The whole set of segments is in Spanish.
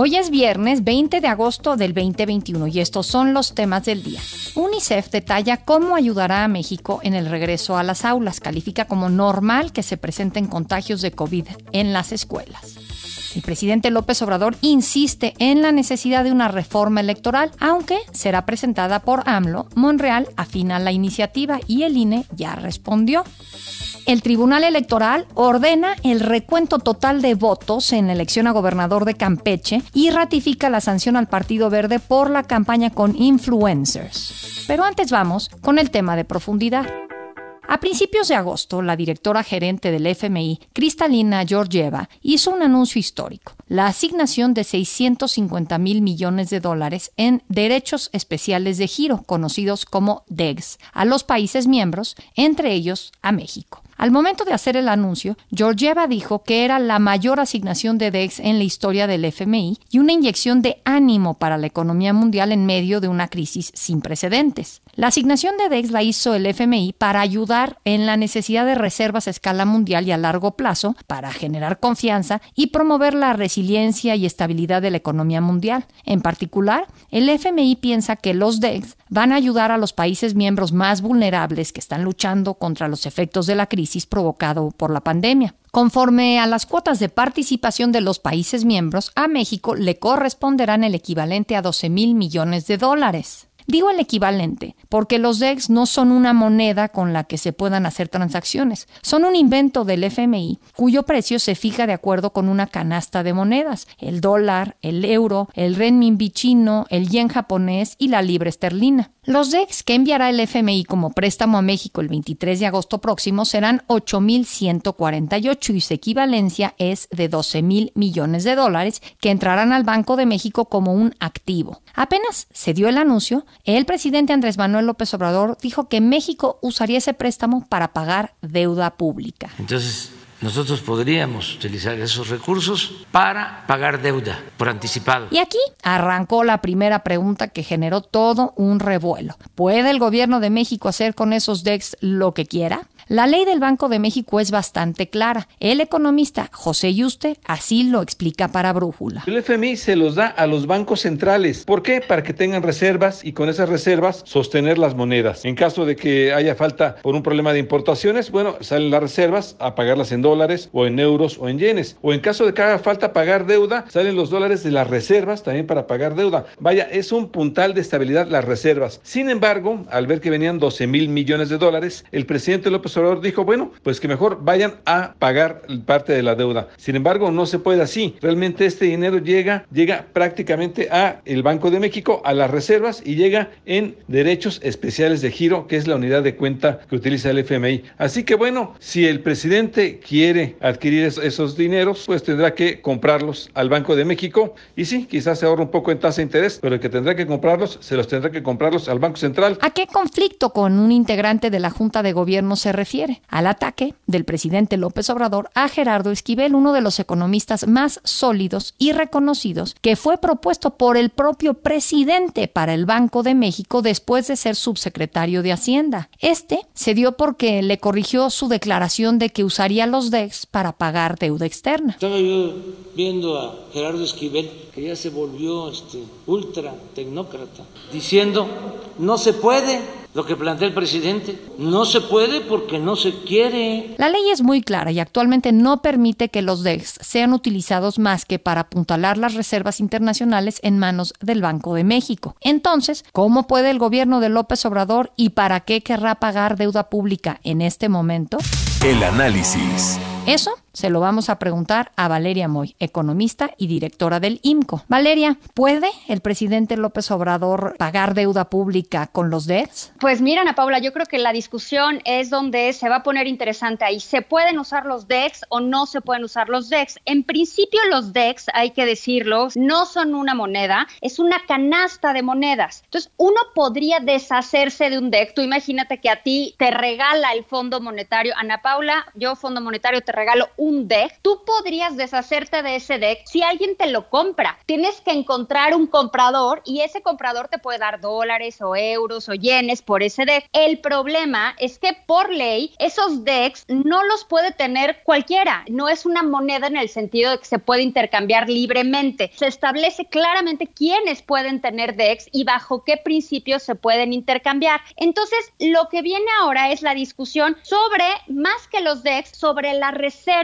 Hoy es viernes 20 de agosto del 2021 y estos son los temas del día. UNICEF detalla cómo ayudará a México en el regreso a las aulas. Califica como normal que se presenten contagios de COVID en las escuelas. El presidente López Obrador insiste en la necesidad de una reforma electoral, aunque será presentada por AMLO. Monreal afina la iniciativa y el INE ya respondió el Tribunal Electoral ordena el recuento total de votos en la elección a gobernador de Campeche y ratifica la sanción al Partido Verde por la campaña con influencers. Pero antes vamos con el tema de profundidad. A principios de agosto, la directora gerente del FMI, Cristalina Georgieva, hizo un anuncio histórico, la asignación de 650 mil millones de dólares en derechos especiales de giro, conocidos como DEGS, a los países miembros, entre ellos a México. Al momento de hacer el anuncio, Georgieva dijo que era la mayor asignación de DEX en la historia del FMI y una inyección de ánimo para la economía mundial en medio de una crisis sin precedentes. La asignación de DEX la hizo el FMI para ayudar en la necesidad de reservas a escala mundial y a largo plazo, para generar confianza y promover la resiliencia y estabilidad de la economía mundial. En particular, el FMI piensa que los DEX van a ayudar a los países miembros más vulnerables que están luchando contra los efectos de la crisis provocado por la pandemia. Conforme a las cuotas de participación de los países miembros, a México le corresponderán el equivalente a 12 mil millones de dólares. Digo el equivalente, porque los DEX no son una moneda con la que se puedan hacer transacciones, son un invento del FMI cuyo precio se fija de acuerdo con una canasta de monedas, el dólar, el euro, el renminbi chino, el yen japonés y la libra esterlina. Los DEX que enviará el FMI como préstamo a México el 23 de agosto próximo serán 8.148 y su equivalencia es de 12.000 millones de dólares que entrarán al Banco de México como un activo. Apenas se dio el anuncio, el presidente Andrés Manuel López Obrador dijo que México usaría ese préstamo para pagar deuda pública. Entonces, nosotros podríamos utilizar esos recursos para pagar deuda por anticipado. Y aquí arrancó la primera pregunta que generó todo un revuelo. ¿Puede el gobierno de México hacer con esos DEX lo que quiera? La ley del Banco de México es bastante clara. El economista José Yuste así lo explica para Brújula. El FMI se los da a los bancos centrales. ¿Por qué? Para que tengan reservas y con esas reservas sostener las monedas. En caso de que haya falta por un problema de importaciones, bueno, salen las reservas a pagarlas en dólares o en euros o en yenes. O en caso de que haga falta pagar deuda, salen los dólares de las reservas también para pagar deuda. Vaya, es un puntal de estabilidad las reservas. Sin embargo, al ver que venían 12 mil millones de dólares, el presidente López dijo, bueno, pues que mejor vayan a pagar parte de la deuda. Sin embargo, no se puede así. Realmente este dinero llega, llega prácticamente a el Banco de México, a las reservas y llega en derechos especiales de giro, que es la unidad de cuenta que utiliza el FMI. Así que bueno, si el presidente quiere adquirir esos dineros, pues tendrá que comprarlos al Banco de México y sí, quizás se ahorra un poco en tasa de interés, pero el que tendrá que comprarlos, se los tendrá que comprarlos al Banco Central. ¿A qué conflicto con un integrante de la Junta de Gobierno se refiere? Al ataque del presidente López Obrador a Gerardo Esquivel, uno de los economistas más sólidos y reconocidos, que fue propuesto por el propio presidente para el Banco de México después de ser subsecretario de Hacienda. Este se dio porque le corrigió su declaración de que usaría los DEX para pagar deuda externa. Estaba yo viendo a Gerardo Esquivel, que ya se volvió este, ultra tecnócrata, diciendo, no se puede lo que plantea el presidente. No se puede porque no se quiere. La ley es muy clara y actualmente no permite que los DEX sean utilizados más que para apuntalar las reservas internacionales en manos del Banco de México. Entonces, ¿cómo puede el gobierno de López Obrador y para qué querrá pagar deuda pública en este momento? El análisis. Eso se lo vamos a preguntar a Valeria Moy, economista y directora del IMCO. Valeria, ¿puede el presidente López Obrador pagar deuda pública con los DEX? Pues mira, Ana Paula, yo creo que la discusión es donde se va a poner interesante ahí. ¿Se pueden usar los DEX o no se pueden usar los DEX? En principio los DEX, hay que decirlo, no son una moneda, es una canasta de monedas. Entonces, uno podría deshacerse de un DEX. Tú imagínate que a ti te regala el Fondo Monetario. Ana Paula, yo Fondo Monetario te regalo un deck, tú podrías deshacerte de ese deck si alguien te lo compra. Tienes que encontrar un comprador y ese comprador te puede dar dólares o euros o yenes por ese deck. El problema es que por ley esos decks no los puede tener cualquiera. No es una moneda en el sentido de que se puede intercambiar libremente. Se establece claramente quiénes pueden tener decks y bajo qué principios se pueden intercambiar. Entonces, lo que viene ahora es la discusión sobre, más que los decks, sobre las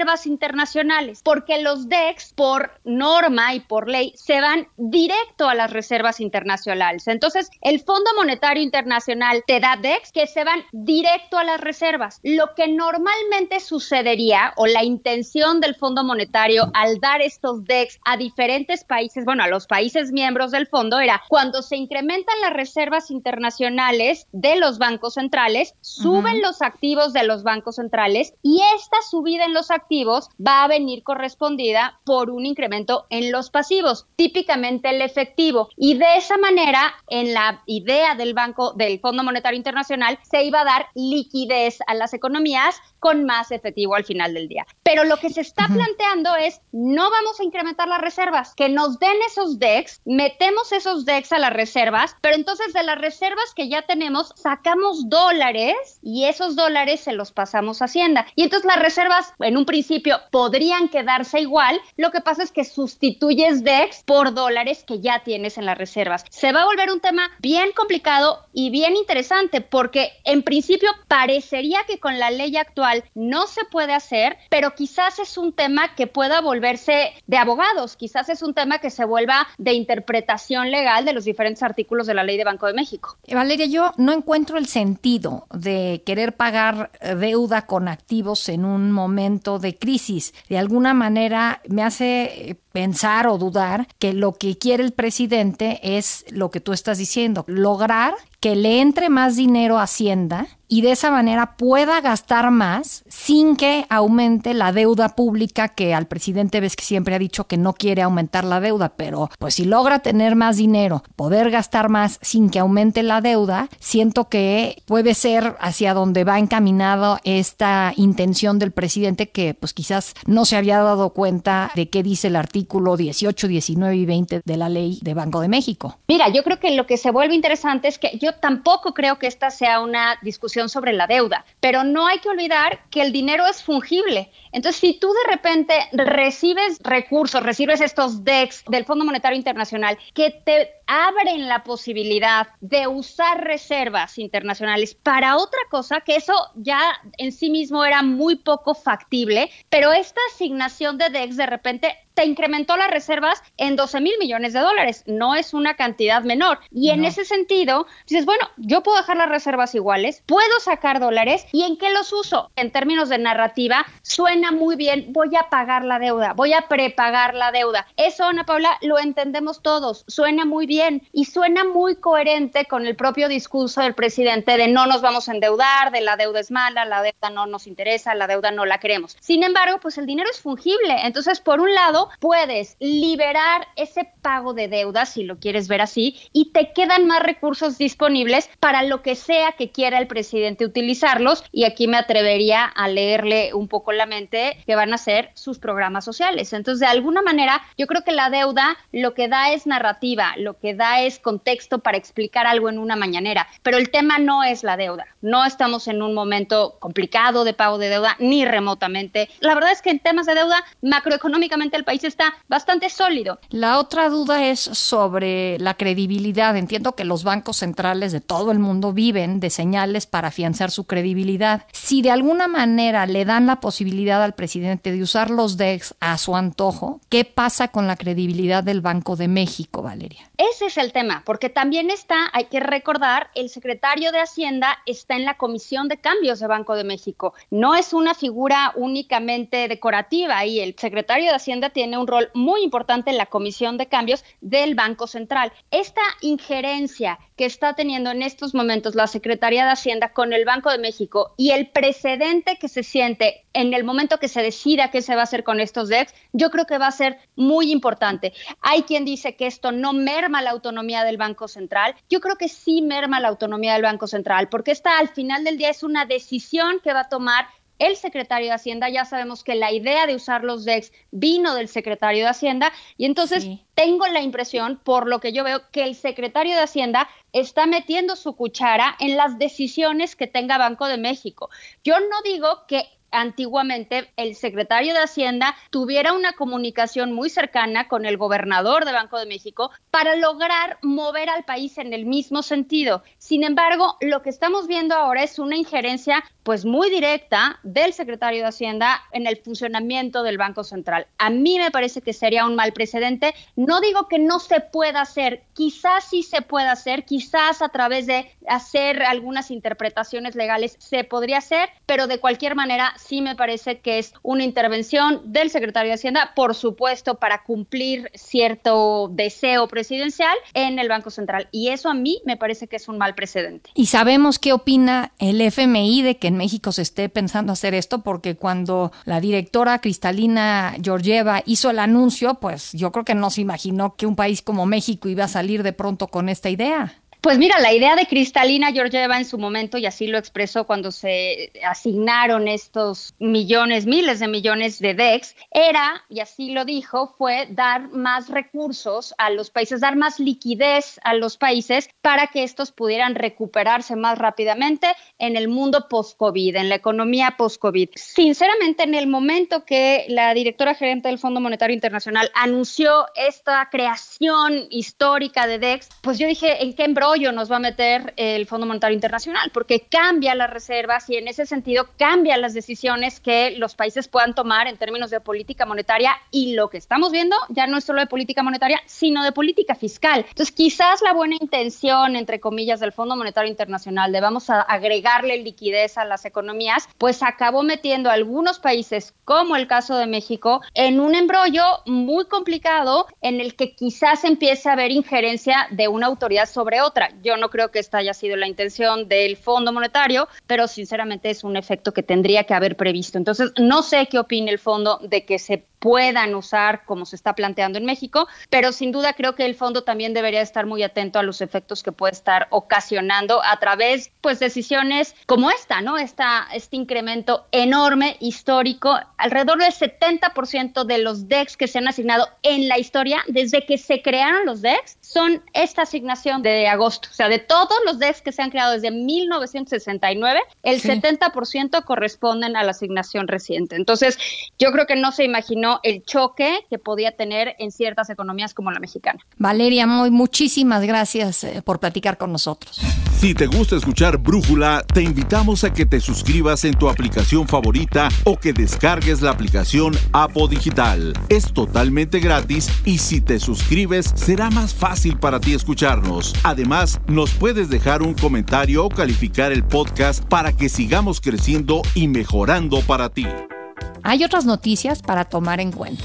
reservas internacionales, porque los decks, por norma y por ley, se van directo a las reservas internacionales. Entonces, el Fondo Monetario Internacional te da decks que se van directo a las reservas. Lo que normalmente sucedería, o la intención del Fondo Monetario al dar estos decks a diferentes países, bueno, a los países miembros del fondo, era cuando se incrementan las reservas internacionales de los bancos centrales, suben los activos de los bancos centrales y esta subida en los activos va a venir correspondida por un incremento en los pasivos, típicamente el efectivo. Y de esa manera, en la idea del Banco del Fondo Monetario Internacional, se iba a dar liquidez a las economías con más efectivo al final del día. Pero lo que se está planteando es, no vamos a incrementar las reservas, que nos den esos DEX, metemos esos DEX a las reservas, pero entonces de las reservas que ya tenemos, sacamos dólares y esos dólares se los pasamos a Hacienda. Y entonces las reservas en un principio podrían quedarse igual, lo que pasa es que sustituyes DEX por dólares que ya tienes en las reservas. Se va a volver un tema bien complicado y bien interesante porque en principio parecería que con la ley actual no se puede hacer, pero quizás es un tema que pueda volverse de abogados, quizás es un tema que se vuelva de interpretación legal de los diferentes artículos de la ley de Banco de México. Eh, Valeria, yo no encuentro el sentido de querer pagar eh, deuda con activos en un momento de crisis. De alguna manera me hace eh, pensar o dudar que lo que quiere el presidente es lo que tú estás diciendo, lograr que le entre más dinero a Hacienda y de esa manera pueda gastar más sin que aumente la deuda pública que al presidente ves que siempre ha dicho que no quiere aumentar la deuda, pero pues si logra tener más dinero, poder gastar más sin que aumente la deuda, siento que puede ser hacia donde va encaminado esta intención del presidente que pues quizás no se había dado cuenta de qué dice el artículo 18, 19 y 20 de la ley de Banco de México. Mira, yo creo que lo que se vuelve interesante es que yo tampoco creo que esta sea una discusión sobre la deuda, pero no hay que olvidar que el dinero es fungible. Entonces, si tú de repente recibes recursos, recibes estos DEX del Fondo Monetario Internacional que te abren la posibilidad de usar reservas internacionales para otra cosa, que eso ya en sí mismo era muy poco factible, pero esta asignación de DEX de repente te incrementó las reservas en 12 mil millones de dólares. No es una cantidad menor. Y en ese sentido, dices, bueno, yo puedo dejar las reservas iguales, puedo sacar dólares y en qué los uso. En términos de narrativa, suena muy bien, voy a pagar la deuda, voy a prepagar la deuda. Eso, Ana Paula, lo entendemos todos, suena muy bien y suena muy coherente con el propio discurso del presidente de no nos vamos a endeudar, de la deuda es mala, la deuda no nos interesa, la deuda no la queremos. Sin embargo, pues el dinero es fungible. Entonces, por un lado, puedes liberar ese pago de deuda, si lo quieres ver así, y te quedan más recursos disponibles para lo que sea que quiera el presidente utilizarlos. Y aquí me atrevería a leerle un poco la mente que van a ser sus programas sociales. Entonces, de alguna manera, yo creo que la deuda lo que da es narrativa, lo que da es contexto para explicar algo en una mañanera, pero el tema no es la deuda. No estamos en un momento complicado de pago de deuda, ni remotamente. La verdad es que en temas de deuda, macroeconómicamente el país está bastante sólido. La otra duda es sobre la credibilidad. Entiendo que los bancos centrales de todo el mundo viven de señales para afianzar su credibilidad. Si de alguna manera le dan la posibilidad al presidente de usar los DEX a su antojo, ¿qué pasa con la credibilidad del Banco de México, Valeria? Ese es el tema, porque también está, hay que recordar, el secretario de Hacienda está en la Comisión de Cambios de Banco de México. No es una figura únicamente decorativa y el secretario de Hacienda tiene un rol muy importante en la Comisión de Cambios del Banco Central. Esta injerencia que está teniendo en estos momentos la Secretaría de Hacienda con el Banco de México y el precedente que se siente en el momento que se decida qué se va a hacer con estos DEX, yo creo que va a ser muy importante. Hay quien dice que esto no merma la autonomía del Banco Central. Yo creo que sí merma la autonomía del Banco Central, porque esta al final del día es una decisión que va a tomar el secretario de Hacienda. Ya sabemos que la idea de usar los DEX vino del secretario de Hacienda y entonces tengo la impresión, por lo que yo veo, que el secretario de Hacienda está metiendo su cuchara en las decisiones que tenga Banco de México. Yo no digo que antiguamente el secretario de Hacienda tuviera una comunicación muy cercana con el gobernador de Banco de México para lograr mover al país en el mismo sentido. Sin embargo, lo que estamos viendo ahora es una injerencia pues muy directa del secretario de Hacienda en el funcionamiento del Banco Central. A mí me parece que sería un mal precedente. No digo que no se pueda hacer, quizás sí se pueda hacer, quizás a través de hacer algunas interpretaciones legales se podría hacer, pero de cualquier manera sí me parece que es una intervención del secretario de Hacienda, por supuesto, para cumplir cierto deseo presidencial en el Banco Central. Y eso a mí me parece que es un mal precedente. Y sabemos qué opina el FMI de que en México se esté pensando hacer esto, porque cuando la directora Cristalina Georgieva hizo el anuncio, pues yo creo que no se imaginó que un país como México iba a salir de pronto con esta idea. Pues mira, la idea de Cristalina Georgieva en su momento, y así lo expresó cuando se asignaron estos millones, miles de millones de DEX, era, y así lo dijo, fue dar más recursos a los países, dar más liquidez a los países para que estos pudieran recuperarse más rápidamente en el mundo post-COVID, en la economía post-COVID. Sinceramente, en el momento que la directora gerente del Fondo Monetario Internacional anunció esta creación histórica de DEX, pues yo dije, ¿en qué embrollo? Nos va a meter el Fondo Monetario Internacional, porque cambia las reservas y en ese sentido cambia las decisiones que los países puedan tomar en términos de política monetaria y lo que estamos viendo ya no es solo de política monetaria, sino de política fiscal. Entonces, quizás la buena intención, entre comillas, del Fondo Monetario Internacional de vamos a agregarle liquidez a las economías, pues acabó metiendo a algunos países, como el caso de México, en un embrollo muy complicado en el que quizás empiece a haber injerencia de una autoridad sobre otra. Yo no creo que esta haya sido la intención del Fondo Monetario, pero sinceramente es un efecto que tendría que haber previsto. Entonces, no sé qué opina el fondo de que se puedan usar como se está planteando en México, pero sin duda creo que el fondo también debería estar muy atento a los efectos que puede estar ocasionando a través pues decisiones como esta, ¿no? Esta, este incremento enorme histórico, alrededor del 70% de los DEX que se han asignado en la historia desde que se crearon los DEX son esta asignación de agosto, o sea, de todos los DEX que se han creado desde 1969, el 70% corresponden a la asignación reciente. Entonces, yo creo que no se imaginó el choque que podía tener en ciertas economías como la mexicana. Valeria Moy, muchísimas gracias eh, por platicar con nosotros. Si te gusta escuchar Brújula, te invitamos a que te suscribas en tu aplicación favorita o que descargues la aplicación Apo Digital. Es totalmente gratis y si te suscribes será más fácil para ti escucharnos. Además, nos puedes dejar un comentario o calificar el podcast para que sigamos creciendo y mejorando para ti. Hay otras noticias para tomar en cuenta.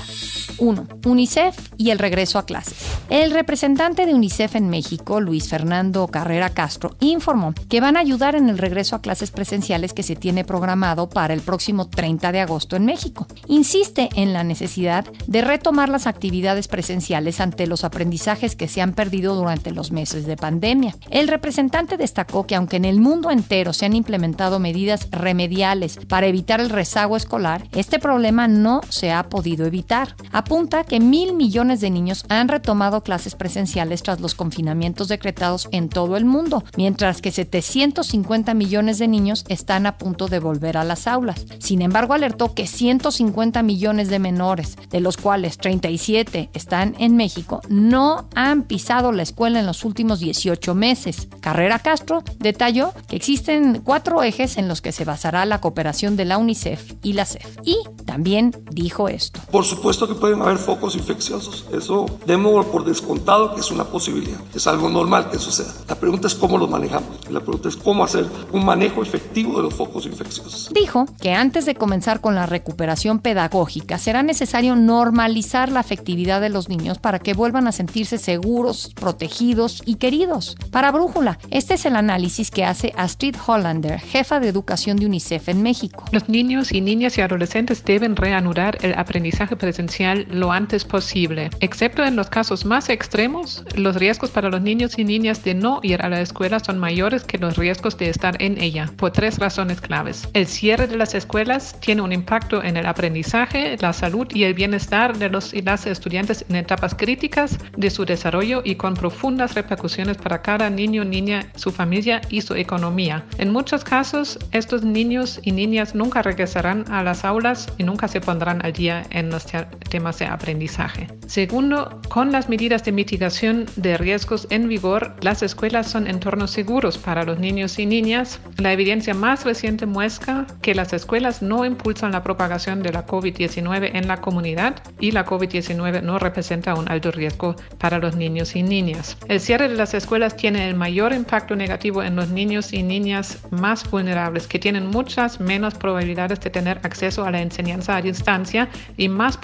1. UNICEF y el regreso a clases. El representante de UNICEF en México, Luis Fernando Carrera Castro, informó que van a ayudar en el regreso a clases presenciales que se tiene programado para el próximo 30 de agosto en México. Insiste en la necesidad de retomar las actividades presenciales ante los aprendizajes que se han perdido durante los meses de pandemia. El representante destacó que aunque en el mundo entero se han implementado medidas remediales para evitar el rezago escolar, este problema no se ha podido evitar apunta que mil millones de niños han retomado clases presenciales tras los confinamientos decretados en todo el mundo, mientras que 750 millones de niños están a punto de volver a las aulas. Sin embargo, alertó que 150 millones de menores, de los cuales 37 están en México, no han pisado la escuela en los últimos 18 meses. Carrera Castro detalló que existen cuatro ejes en los que se basará la cooperación de la UNICEF y la CEF. Y también dijo esto. Por supuesto que pueden haber focos infecciosos. Eso demos por descontado que es una posibilidad. Es algo normal que suceda. La pregunta es cómo los manejamos. La pregunta es cómo hacer un manejo efectivo de los focos infecciosos. Dijo que antes de comenzar con la recuperación pedagógica será necesario normalizar la afectividad de los niños para que vuelvan a sentirse seguros, protegidos y queridos. Para Brújula, este es el análisis que hace Astrid Hollander, jefa de educación de UNICEF en México. Los niños y niñas y adolescentes deben reanudar el aprendizaje presencial lo antes posible, excepto en los casos más extremos, los riesgos para los niños y niñas de no ir a la escuela son mayores que los riesgos de estar en ella, por tres razones claves. El cierre de las escuelas tiene un impacto en el aprendizaje, la salud y el bienestar de los y las estudiantes en etapas críticas de su desarrollo y con profundas repercusiones para cada niño, niña, su familia y su economía. En muchos casos, estos niños y niñas nunca regresarán a las aulas y nunca se pondrán al día en los temas de aprendizaje. Segundo, con las medidas de mitigación de riesgos en vigor, las escuelas son entornos seguros para los niños y niñas. La evidencia más reciente muestra que las escuelas no impulsan la propagación de la COVID-19 en la comunidad y la COVID-19 no representa un alto riesgo para los niños y niñas. El cierre de las escuelas tiene el mayor impacto negativo en los niños y niñas más vulnerables, que tienen muchas menos probabilidades de tener acceso a la enseñanza a distancia y más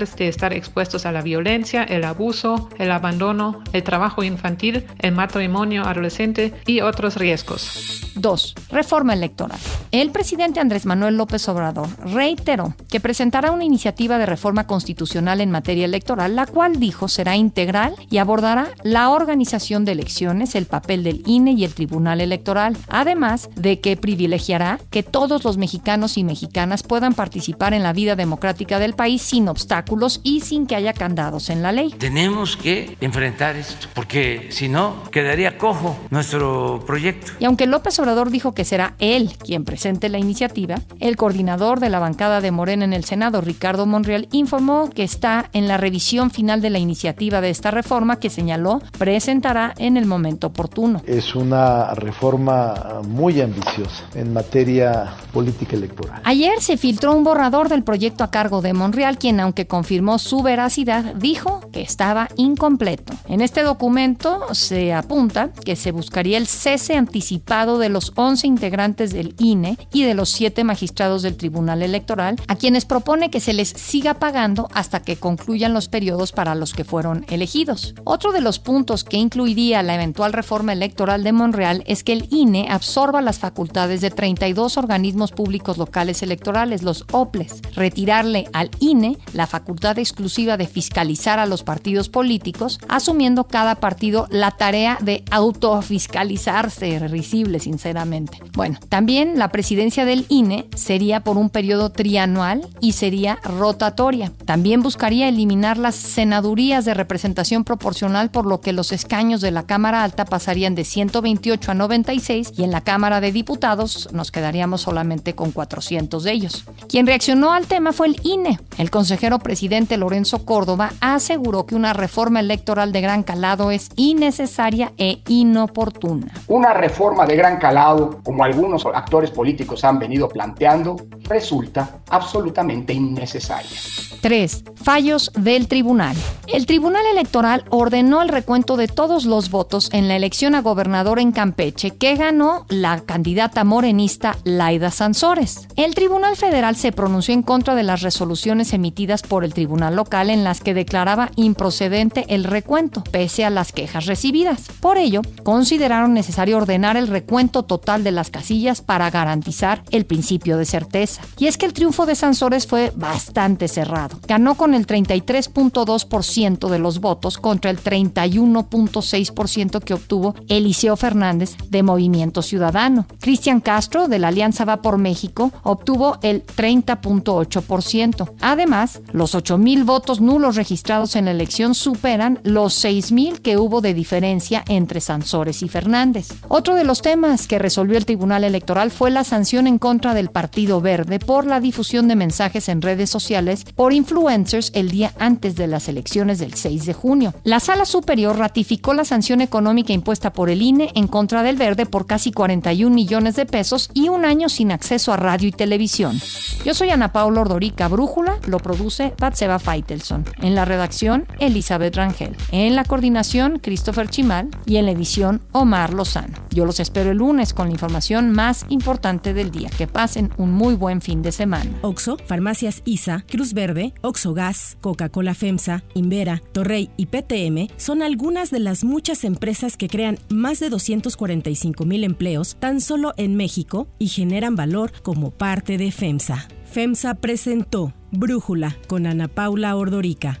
de estar expuestos a la violencia, el abuso, el abandono, el trabajo infantil, el matrimonio adolescente y otros riesgos. 2. Reforma electoral. El presidente Andrés Manuel López Obrador reiteró que presentará una iniciativa de reforma constitucional en materia electoral, la cual dijo será integral y abordará la organización de elecciones, el papel del INE y el Tribunal Electoral, además de que privilegiará que todos los mexicanos y mexicanas puedan participar en la vida democrática del país sin obstáculos y sin que haya candados en la ley. Tenemos que enfrentar esto, porque si no, quedaría cojo nuestro proyecto. Y aunque López Obrador dijo que será él quien presente la iniciativa, el coordinador de la bancada de Morena en el Senado, Ricardo Monreal, informó que está en la revisión final de la iniciativa de esta reforma que señaló presentará en el momento oportuno. Es una reforma muy ambiciosa en materia política electoral. Ayer se filtró un borrador del proyecto a cargo de Monreal, quien aunque confirmó su veracidad, dijo que estaba incompleto. En este documento se apunta que se buscaría el cese anticipado de los 11 integrantes del INE y de los 7 magistrados del Tribunal Electoral, a quienes propone que se les siga pagando hasta que concluyan los periodos para los que fueron elegidos. Otro de los puntos que incluiría la eventual reforma electoral de Monreal es que el INE absorba las facultades de 32 organismos públicos locales electorales, los OPLES, retirarle al INE la facultad exclusiva de fiscalizar a los partidos políticos, asumiendo cada partido la tarea de autofiscalizarse, risible sinceramente. Bueno, también la presidencia del INE sería por un periodo trianual y sería rotatoria. También buscaría eliminar las senadurías de representación proporcional, por lo que los escaños de la Cámara Alta pasarían de 128 a 96 y en la Cámara de Diputados nos quedaríamos solamente con 400 de ellos. Quien reaccionó al tema fue el INE. El consejero presidente Lorenzo Córdoba aseguró que una reforma electoral de gran calado es innecesaria e inoportuna. Una reforma de gran calado, como algunos actores políticos han venido planteando, resulta absolutamente innecesaria. 3. Fallos del tribunal. El Tribunal Electoral ordenó el recuento de todos los votos en la elección a gobernador en Campeche que ganó la candidata morenista Laida Sansores. El Tribunal Federal se pronunció en contra de las resoluciones emitidas por el Tribunal Local en las que declaraba improcedente el recuento, pese a las quejas recibidas. Por ello, consideraron necesario ordenar el recuento total de las casillas para garantizar el principio de certeza. Y es que el triunfo de Sansores fue bastante cerrado. Ganó con el 33.2% de los votos contra el 31.6% que obtuvo Eliseo Fernández de Movimiento Ciudadano. Cristian Castro de la Alianza Va por México obtuvo el 30.8%. Además, los 8.000 votos nulos registrados en la elección superan los 6.000 que hubo de diferencia entre Sansores y Fernández. Otro de los temas que resolvió el Tribunal Electoral fue la sanción en contra del Partido Verde por la difusión de mensajes en redes sociales por influencers el día antes de las elecciones del 6 de junio. La Sala Superior ratificó la sanción económica impuesta por el INE en contra del Verde por casi 41 millones de pesos y un año sin acceso a radio y televisión. Yo soy Ana Paula Ordorica Brújula, lo produce Batseba Feitelson. En la redacción, Elizabeth Rangel. En la coordinación, Christopher Chimal. Y en la edición, Omar Lozano. Yo los espero el lunes con la información más importante del día. Que pasen un muy buen fin de semana. Oxo, Farmacias ISA, Cruz Verde, Oxo Gas, Coca-Cola FEMSA, Invera, Torrey y PTM son algunas de las muchas empresas que crean más de 245 mil empleos tan solo en México y generan valor como parte de FEMSA. FEMSA presentó Brújula con Ana Paula Ordorica